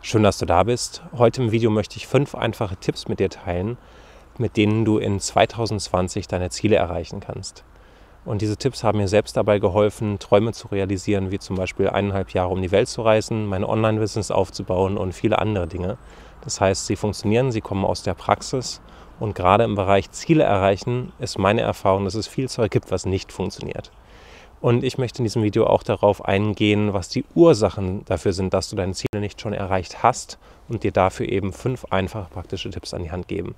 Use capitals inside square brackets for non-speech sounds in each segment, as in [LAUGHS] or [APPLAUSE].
Schön, dass du da bist. Heute im Video möchte ich fünf einfache Tipps mit dir teilen, mit denen du in 2020 deine Ziele erreichen kannst. Und diese Tipps haben mir selbst dabei geholfen, Träume zu realisieren, wie zum Beispiel eineinhalb Jahre um die Welt zu reisen, mein Online-Business aufzubauen und viele andere Dinge. Das heißt, sie funktionieren, sie kommen aus der Praxis und gerade im Bereich Ziele erreichen ist meine Erfahrung, dass es viel Zeug gibt, was nicht funktioniert. Und ich möchte in diesem Video auch darauf eingehen, was die Ursachen dafür sind, dass du deine Ziele nicht schon erreicht hast und dir dafür eben fünf einfache praktische Tipps an die Hand geben.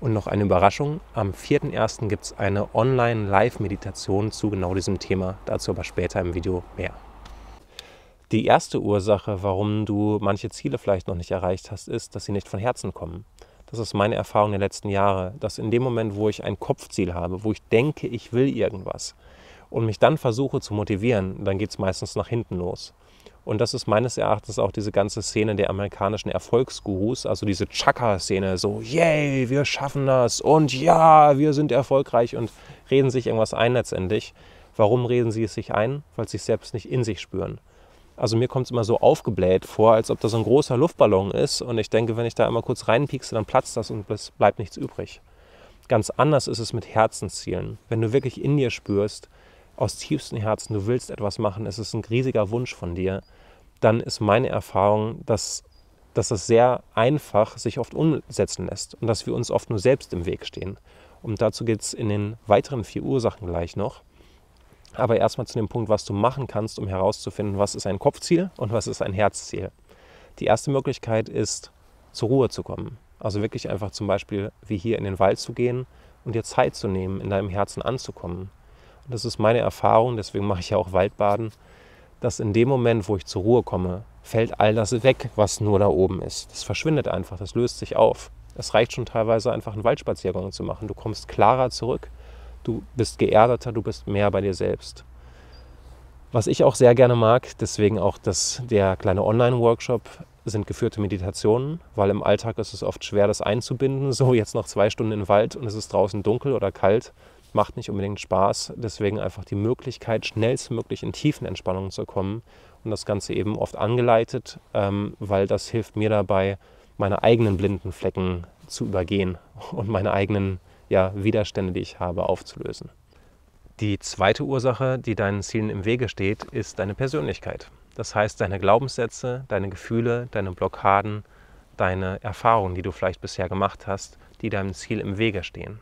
Und noch eine Überraschung, am 4.1. gibt es eine Online-Live-Meditation zu genau diesem Thema, dazu aber später im Video mehr. Die erste Ursache, warum du manche Ziele vielleicht noch nicht erreicht hast, ist, dass sie nicht von Herzen kommen. Das ist meine Erfahrung der letzten Jahre, dass in dem Moment, wo ich ein Kopfziel habe, wo ich denke, ich will irgendwas, und mich dann versuche zu motivieren, dann geht es meistens nach hinten los. Und das ist meines Erachtens auch diese ganze Szene der amerikanischen Erfolgsgurus, also diese Chaka-Szene, so, yay, wir schaffen das und ja, wir sind erfolgreich und reden sich irgendwas ein letztendlich. Warum reden sie es sich ein? Weil sie es selbst nicht in sich spüren. Also mir kommt es immer so aufgebläht vor, als ob das ein großer Luftballon ist und ich denke, wenn ich da einmal kurz reinpiekse, dann platzt das und es bleibt nichts übrig. Ganz anders ist es mit Herzenszielen. Wenn du wirklich in dir spürst, aus tiefstem Herzen, du willst etwas machen, es ist ein riesiger Wunsch von dir, dann ist meine Erfahrung, dass, dass es sehr einfach sich oft umsetzen lässt und dass wir uns oft nur selbst im Weg stehen. Und dazu geht es in den weiteren vier Ursachen gleich noch. Aber erstmal zu dem Punkt, was du machen kannst, um herauszufinden, was ist ein Kopfziel und was ist ein Herzziel. Die erste Möglichkeit ist, zur Ruhe zu kommen. Also wirklich einfach zum Beispiel wie hier in den Wald zu gehen und dir Zeit zu nehmen, in deinem Herzen anzukommen das ist meine Erfahrung, deswegen mache ich ja auch Waldbaden, dass in dem Moment, wo ich zur Ruhe komme, fällt all das weg, was nur da oben ist. Das verschwindet einfach, das löst sich auf. Es reicht schon teilweise einfach einen Waldspaziergang zu machen. Du kommst klarer zurück, du bist geerdeter, du bist mehr bei dir selbst. Was ich auch sehr gerne mag, deswegen auch das, der kleine Online-Workshop, sind geführte Meditationen, weil im Alltag ist es oft schwer, das einzubinden. So, jetzt noch zwei Stunden im Wald und es ist draußen dunkel oder kalt macht nicht unbedingt Spaß. Deswegen einfach die Möglichkeit, schnellstmöglich in tiefen Entspannungen zu kommen und das Ganze eben oft angeleitet, ähm, weil das hilft mir dabei, meine eigenen blinden Flecken zu übergehen [LAUGHS] und meine eigenen ja, Widerstände, die ich habe, aufzulösen. Die zweite Ursache, die deinen Zielen im Wege steht, ist deine Persönlichkeit. Das heißt, deine Glaubenssätze, deine Gefühle, deine Blockaden, deine Erfahrungen, die du vielleicht bisher gemacht hast, die deinem Ziel im Wege stehen.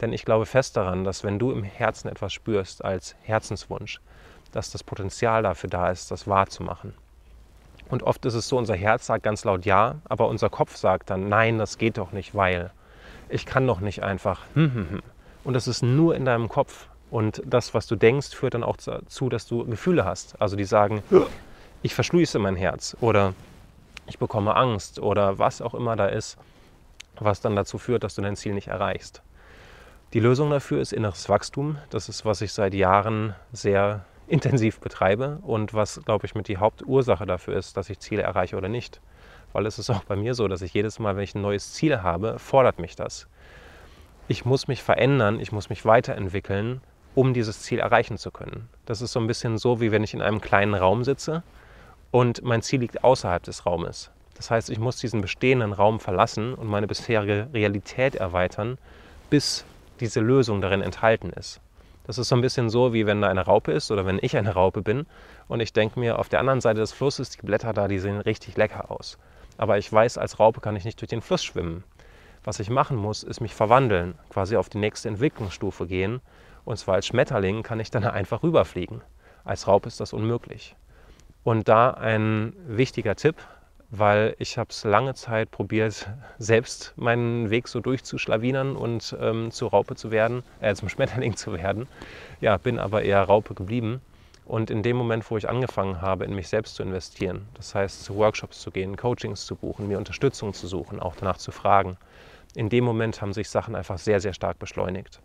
Denn ich glaube fest daran, dass wenn du im Herzen etwas spürst als Herzenswunsch, dass das Potenzial dafür da ist, das wahrzumachen. Und oft ist es so, unser Herz sagt ganz laut Ja, aber unser Kopf sagt dann, nein, das geht doch nicht, weil ich kann doch nicht einfach. Hm, hm, hm. Und das ist nur in deinem Kopf. Und das, was du denkst, führt dann auch dazu, dass du Gefühle hast. Also die sagen, ich verschließe mein Herz oder ich bekomme Angst oder was auch immer da ist, was dann dazu führt, dass du dein Ziel nicht erreichst. Die Lösung dafür ist inneres Wachstum. Das ist, was ich seit Jahren sehr [LAUGHS] intensiv betreibe und was, glaube ich, mit die Hauptursache dafür ist, dass ich Ziele erreiche oder nicht. Weil es ist auch bei mir so, dass ich jedes Mal, wenn ich ein neues Ziel habe, fordert mich das. Ich muss mich verändern, ich muss mich weiterentwickeln, um dieses Ziel erreichen zu können. Das ist so ein bisschen so, wie wenn ich in einem kleinen Raum sitze und mein Ziel liegt außerhalb des Raumes. Das heißt, ich muss diesen bestehenden Raum verlassen und meine bisherige Realität erweitern, bis diese Lösung darin enthalten ist. Das ist so ein bisschen so, wie wenn da eine Raupe ist oder wenn ich eine Raupe bin und ich denke mir, auf der anderen Seite des Flusses, die Blätter da, die sehen richtig lecker aus. Aber ich weiß, als Raupe kann ich nicht durch den Fluss schwimmen. Was ich machen muss, ist mich verwandeln, quasi auf die nächste Entwicklungsstufe gehen. Und zwar als Schmetterling kann ich dann [LAUGHS] einfach rüberfliegen. Als Raupe ist das unmöglich. Und da ein wichtiger Tipp, weil ich habe es lange Zeit probiert, selbst meinen Weg so durchzuschlawinern und ähm, zur Raupe zu werden, äh, zum Schmetterling zu werden. Ja, bin aber eher Raupe geblieben. Und in dem Moment, wo ich angefangen habe, in mich selbst zu investieren, das heißt zu Workshops zu gehen, Coachings zu buchen, mir Unterstützung zu suchen, auch danach zu fragen, in dem Moment haben sich Sachen einfach sehr, sehr stark beschleunigt.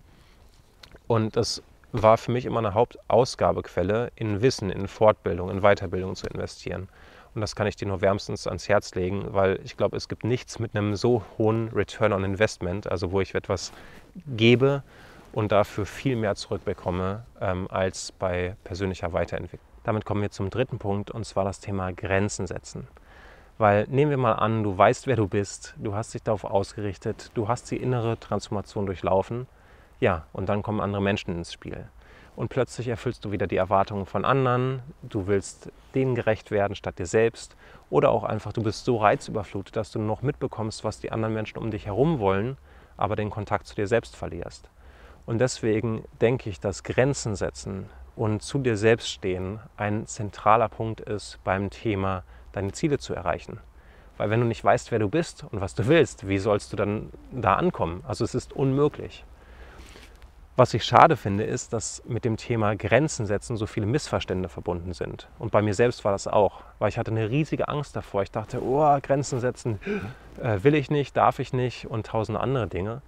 Und das war für mich immer eine Hauptausgabequelle, in Wissen, in Fortbildung, in Weiterbildung zu investieren. Und das kann ich dir nur wärmstens ans Herz legen, weil ich glaube, es gibt nichts mit einem so hohen Return on Investment, also wo ich etwas gebe und dafür viel mehr zurückbekomme ähm, als bei persönlicher Weiterentwicklung. Damit kommen wir zum dritten Punkt und zwar das Thema Grenzen setzen. Weil nehmen wir mal an, du weißt, wer du bist, du hast dich darauf ausgerichtet, du hast die innere Transformation durchlaufen, ja, und dann kommen andere Menschen ins Spiel. Und plötzlich erfüllst du wieder die Erwartungen von anderen, du willst denen gerecht werden statt dir selbst oder auch einfach, du bist so reizüberflutet, dass du noch mitbekommst, was die anderen Menschen um dich herum wollen, aber den Kontakt zu dir selbst verlierst. Und deswegen denke ich, dass Grenzen setzen und zu dir selbst stehen ein zentraler Punkt ist beim Thema, deine Ziele zu erreichen. Weil wenn du nicht weißt, wer du bist und was du willst, wie sollst du dann da ankommen? Also es ist unmöglich. Was ich schade finde, ist, dass mit dem Thema Grenzen setzen so viele Missverständnisse verbunden sind. Und bei mir selbst war das auch, weil ich hatte eine riesige Angst davor. Ich dachte, oh, Grenzen setzen äh, will ich nicht, darf ich nicht und tausend andere Dinge.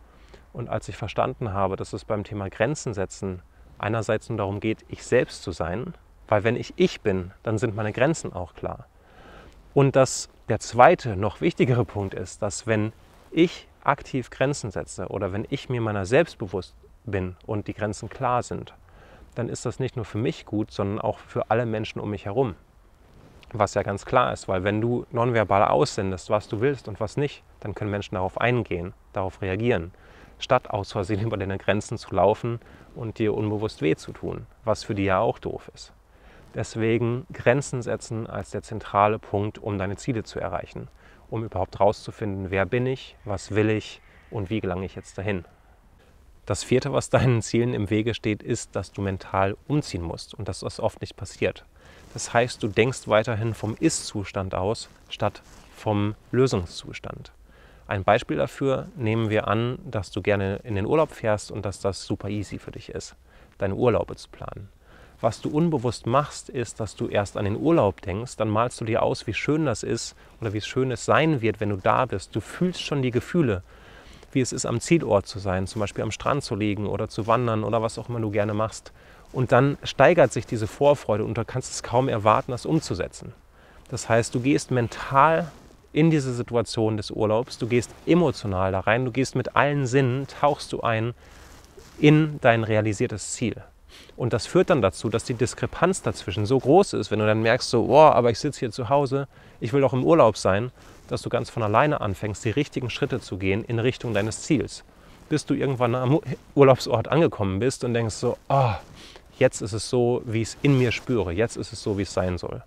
Und als ich verstanden habe, dass es beim Thema Grenzen setzen einerseits nur darum geht, ich selbst zu sein, weil wenn ich ich bin, dann sind meine Grenzen auch klar. Und dass der zweite, noch wichtigere Punkt ist, dass wenn ich aktiv Grenzen setze oder wenn ich mir meiner selbst bewusst bin und die Grenzen klar sind, dann ist das nicht nur für mich gut, sondern auch für alle Menschen um mich herum. Was ja ganz klar ist, weil wenn du nonverbal aussendest, was du willst und was nicht, dann können Menschen darauf eingehen, darauf reagieren, statt aus Versehen [LAUGHS] über deine Grenzen zu laufen und dir unbewusst weh zu tun, was für die ja auch doof ist. Deswegen Grenzen setzen als der zentrale Punkt, um deine Ziele zu erreichen, um überhaupt herauszufinden, wer bin ich, was will ich und wie gelange ich jetzt dahin. Das vierte, was deinen Zielen im Wege steht, ist, dass du mental umziehen musst und dass das oft nicht passiert. Das heißt, du denkst weiterhin vom Ist-Zustand aus, statt vom Lösungszustand. Ein Beispiel dafür nehmen wir an, dass du gerne in den Urlaub fährst und dass das super easy für dich ist, deine Urlaube zu planen. Was du unbewusst machst, ist, dass du erst an den Urlaub denkst, dann malst du dir aus, wie schön das ist oder wie schön es sein wird, wenn du da bist. Du fühlst schon die Gefühle wie es ist, am Zielort zu sein, zum Beispiel am Strand zu liegen oder zu wandern oder was auch immer du gerne machst. Und dann steigert sich diese Vorfreude und du kannst es kaum erwarten, das umzusetzen. Das heißt, du gehst mental in diese Situation des Urlaubs, du gehst emotional da rein, du gehst mit allen Sinnen, tauchst du ein in dein realisiertes Ziel. Und das führt dann dazu, dass die Diskrepanz dazwischen so groß ist, wenn du dann merkst, so, oh, aber ich sitze hier zu Hause, ich will doch im Urlaub sein, dass du ganz von alleine anfängst, die richtigen Schritte zu gehen in Richtung deines Ziels. Bis du irgendwann am Urlaubsort angekommen bist und denkst so, oh, jetzt ist es so, wie ich es in mir spüre, jetzt ist es so, wie es sein soll.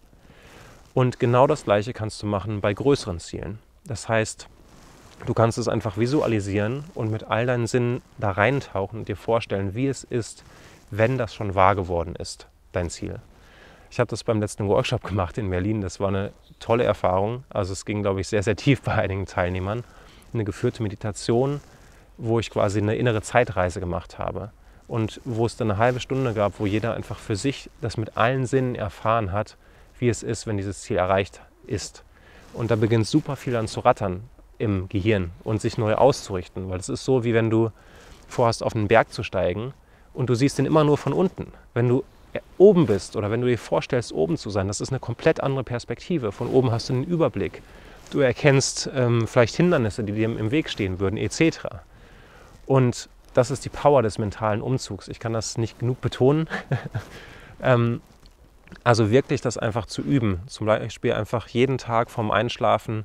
Und genau das Gleiche kannst du machen bei größeren Zielen. Das heißt, du kannst es einfach visualisieren und mit all deinen Sinnen da reintauchen und dir vorstellen, wie es ist, wenn das schon wahr geworden ist, dein Ziel. Ich habe das beim letzten Workshop gemacht in Berlin. Das war eine tolle Erfahrung. Also es ging, glaube ich, sehr, sehr tief bei einigen Teilnehmern. Eine geführte Meditation, wo ich quasi eine innere Zeitreise gemacht habe. Und wo es dann eine halbe Stunde gab, wo jeder einfach für sich das mit allen Sinnen erfahren hat, wie es ist, wenn dieses Ziel erreicht ist. Und da beginnt super viel an zu rattern im Gehirn und sich neu auszurichten. Weil es ist so, wie wenn du vorhast, auf einen Berg zu steigen und du siehst ihn immer nur von unten. Wenn du oben bist oder wenn du dir vorstellst, oben zu sein, das ist eine komplett andere Perspektive. Von oben hast du einen Überblick. Du erkennst ähm, vielleicht Hindernisse, die dir im Weg stehen würden, etc. Und das ist die Power des mentalen Umzugs. Ich kann das nicht genug betonen. [LAUGHS] ähm, also wirklich das einfach zu üben. Zum Beispiel einfach jeden Tag vorm Einschlafen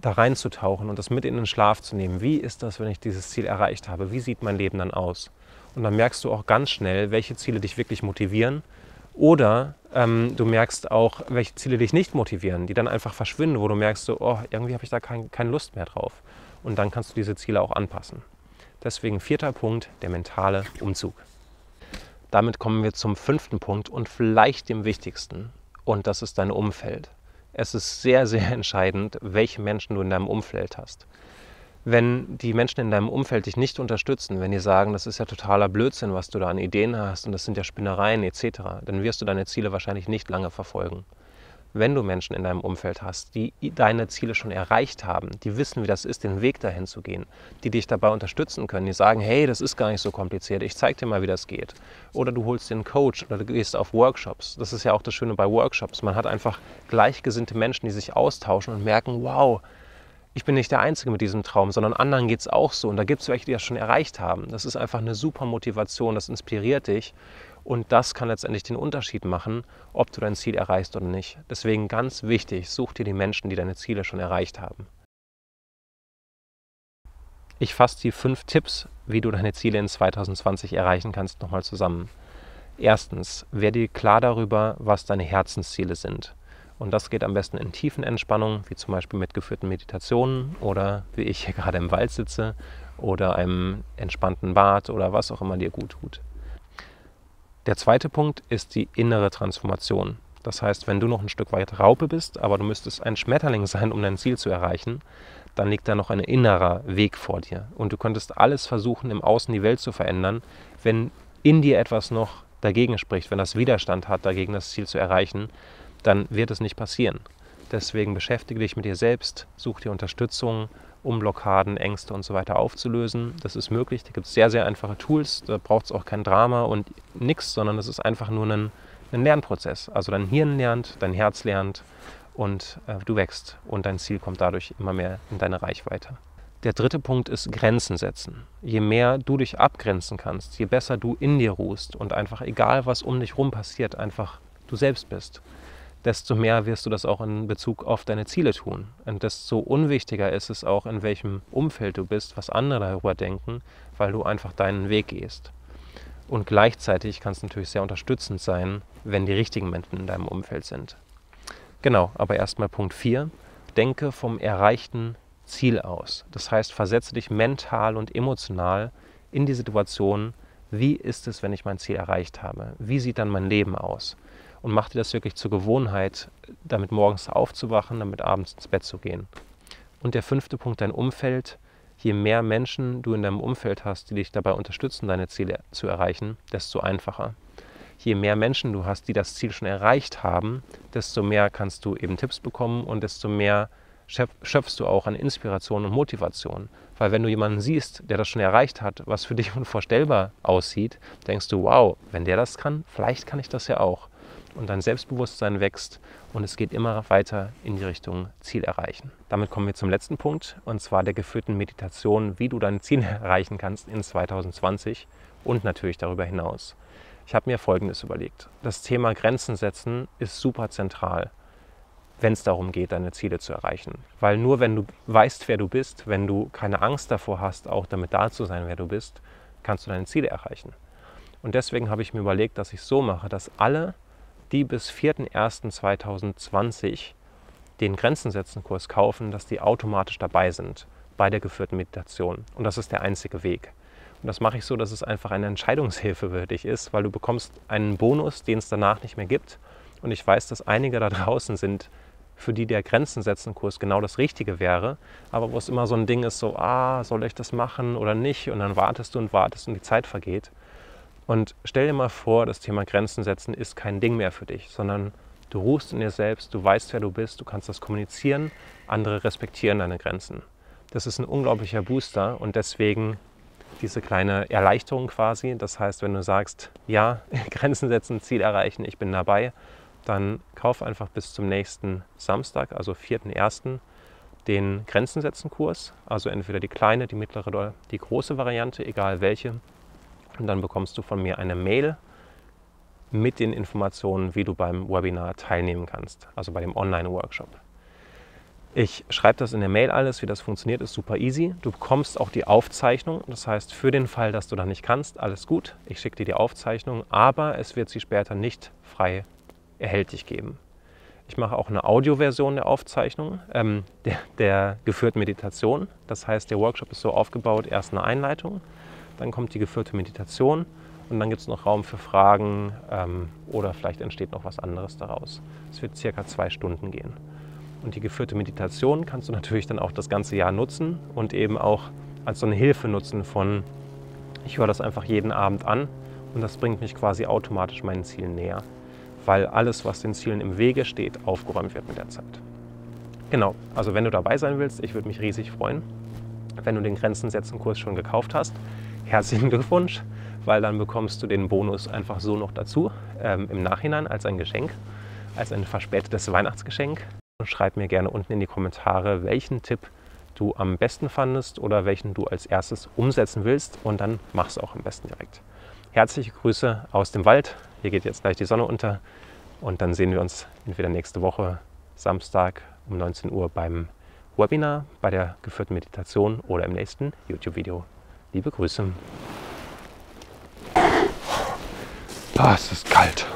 da reinzutauchen und das mit in den Schlaf zu nehmen. Wie ist das, wenn ich dieses Ziel erreicht habe? Wie sieht mein Leben dann aus? Und dann merkst du auch ganz schnell, welche Ziele dich wirklich motivieren. Oder ähm, du merkst auch, welche Ziele dich nicht motivieren, die dann einfach verschwinden, wo du merkst, so, oh, irgendwie habe ich da kein, keine Lust mehr drauf. Und dann kannst du diese Ziele auch anpassen. Deswegen vierter Punkt, der mentale Umzug. Damit kommen wir zum fünften Punkt und vielleicht dem wichtigsten. Und das ist dein Umfeld. Es ist sehr, sehr [LAUGHS] entscheidend, welche Menschen du in deinem Umfeld hast wenn die Menschen in deinem Umfeld dich nicht unterstützen, wenn die sagen, das ist ja totaler Blödsinn, was du da an Ideen hast und das sind ja Spinnereien etc., dann wirst du deine Ziele wahrscheinlich nicht lange verfolgen. Wenn du Menschen in deinem Umfeld hast, die deine Ziele schon erreicht haben, die wissen, wie das ist, den Weg dahin zu gehen, die dich dabei unterstützen können, die sagen, hey, das ist gar nicht so kompliziert, ich zeig dir mal, wie das geht. Oder du holst dir einen Coach oder du gehst auf Workshops. Das ist ja auch das Schöne bei Workshops. Man hat einfach gleichgesinnte Menschen, die sich austauschen und merken, wow, ich bin nicht der Einzige mit diesem Traum, sondern anderen geht es auch so. Und da gibt es welche, die das schon erreicht haben. Das ist einfach eine super Motivation, das inspiriert dich. Und das kann letztendlich den Unterschied machen, ob du dein Ziel erreichst oder nicht. Deswegen ganz wichtig, such dir die Menschen, die deine Ziele schon erreicht haben. Ich fasse die fünf Tipps, wie du deine Ziele in 2020 erreichen kannst, nochmal zusammen. Erstens, werde dir klar darüber, was deine Herzensziele sind. Und das geht am besten in tiefen Entspannungen, wie zum Beispiel mit geführten Meditationen oder wie ich hier [LAUGHS] gerade im Wald sitze oder einem entspannten Bad oder was auch immer dir gut tut. Der zweite Punkt ist die innere Transformation. Das heißt, wenn du noch ein Stück weit Raupe bist, aber du müsstest ein Schmetterling [LAUGHS] sein, um dein Ziel zu erreichen, dann liegt da noch ein innerer Weg vor dir. Und du könntest alles versuchen, im Außen die Welt zu verändern, wenn in dir etwas noch dagegen spricht, wenn das Widerstand hat, dagegen das Ziel zu erreichen, dann wird es nicht passieren. Deswegen beschäftige dich mit dir selbst, such dir Unterstützung, um Blockaden, Ängste und so weiter aufzulösen. Das ist möglich. Da gibt es sehr, sehr einfache Tools. Da braucht es auch kein Drama und nichts, sondern es ist einfach nur ein, ein Lernprozess. Also dein Hirn lernt, dein Herz lernt und äh, du wächst und dein Ziel kommt dadurch immer mehr in deine Reichweite. Der dritte Punkt ist Grenzen setzen. Je mehr du dich abgrenzen kannst, je besser du in dir ruhst und einfach egal, was um dich rum passiert, einfach du selbst bist, desto mehr wirst du das auch in Bezug auf deine Ziele tun. Und desto unwichtiger ist es auch, in welchem Umfeld du bist, was andere darüber denken, weil du einfach deinen Weg gehst. Und gleichzeitig kann es natürlich sehr unterstützend sein, wenn die richtigen Menschen in deinem Umfeld sind. Genau, aber erstmal Punkt 4. Denke vom erreichten Ziel aus. Das heißt, versetze dich mental und emotional in die Situation, wie ist es, wenn ich mein Ziel erreicht habe? Wie sieht dann mein Leben aus? Und mach dir das wirklich zur Gewohnheit, damit morgens aufzuwachen, damit abends ins Bett zu gehen. Und der fünfte Punkt, dein Umfeld. Je mehr Menschen du in deinem Umfeld hast, die dich dabei unterstützen, deine Ziele zu erreichen, desto einfacher. Je mehr Menschen du hast, die das Ziel schon erreicht haben, desto mehr kannst du eben Tipps bekommen und desto mehr schöpfst du auch an Inspiration und Motivation. Weil wenn du jemanden siehst, der das schon erreicht hat, was für dich [LAUGHS] unvorstellbar aussieht, denkst du, wow, wenn der das kann, vielleicht kann ich das ja auch. Und dein Selbstbewusstsein wächst und es geht immer weiter in die Richtung Ziel erreichen. Damit kommen wir zum letzten Punkt und zwar der geführten Meditation, wie du dein Ziel [LAUGHS] erreichen kannst in 2020 und natürlich darüber hinaus. Ich habe mir Folgendes überlegt. Das Thema Grenzen setzen ist super zentral wenn es darum geht, deine Ziele zu erreichen. Weil nur wenn du weißt, wer du bist, wenn du keine Angst davor hast, auch damit da zu sein, wer du bist, kannst du deine Ziele erreichen. Und deswegen habe ich mir überlegt, dass ich so mache, dass alle, die bis 4.1.2020 den Grenzen setzen Kurs kaufen, dass die automatisch dabei sind bei der geführten Meditation. Und das ist der einzige Weg. Und das mache ich so, dass es einfach eine Entscheidungshilfe für dich ist, weil du bekommst einen Bonus, den es danach nicht mehr gibt. Und ich weiß, dass einige da draußen sind, für die der Grenzen setzen Kurs genau das Richtige wäre, aber wo es immer so ein Ding ist, so, ah, soll ich das machen oder nicht? Und dann wartest du und wartest und die Zeit vergeht. Und stell dir mal vor, das Thema Grenzen setzen ist kein Ding mehr für dich, sondern du ruhst in dir selbst, du weißt, wer du bist, du kannst das kommunizieren, andere respektieren deine Grenzen. Das ist ein unglaublicher Booster und deswegen diese kleine Erleichterung quasi. Das heißt, wenn du sagst, ja, [LAUGHS] Grenzen setzen, Ziel erreichen, ich bin dabei, dann kauf einfach bis zum nächsten Samstag, also 4.1., den Grenzen setzen Kurs. Also entweder die kleine, die mittlere oder die große Variante, egal welche. Und dann bekommst du von mir eine Mail mit den Informationen, wie du beim Webinar teilnehmen kannst, also bei dem Online-Workshop. Ich schreibe das in der Mail alles, wie das funktioniert, ist super easy. Du bekommst auch die Aufzeichnung. Das heißt, für den Fall, dass du da nicht kannst, alles gut. Ich schicke dir die Aufzeichnung, aber es wird sie später nicht frei erhältlich geben. Ich mache auch eine Audioversion der Aufzeichnung ähm, der, der geführten Meditation. Das heißt, der Workshop ist so aufgebaut, erst eine Einleitung, dann kommt die geführte Meditation und dann gibt es noch Raum für Fragen ähm, oder vielleicht entsteht noch was anderes daraus. Es wird circa zwei Stunden gehen. Und die geführte Meditation kannst du natürlich dann auch das ganze Jahr nutzen und eben auch als so eine Hilfe nutzen von, ich höre das einfach jeden Abend an und das bringt mich quasi automatisch meinen Zielen näher weil alles, was den Zielen im Wege steht, aufgeräumt wird mit der Zeit. Genau, also wenn du dabei sein willst, ich würde mich riesig freuen, wenn du den Grenzen setzen Kurs schon gekauft hast. Herzlichen Glückwunsch, weil dann bekommst du den Bonus einfach so noch dazu ähm, im Nachhinein als ein Geschenk, als ein verspätetes Weihnachtsgeschenk. Schreib mir gerne unten in die Kommentare, welchen Tipp du am besten fandest oder welchen du als erstes umsetzen willst und dann mach es auch am besten direkt. herzliche Grüße aus dem Wald. Hier geht jetzt gleich die Sonne unter und dann sehen wir uns entweder nächste Woche Samstag um 19 Uhr beim Webinar, bei der geführten Meditation oder im nächsten YouTube-Video. Liebe Grüße. Ah, es ist kalt.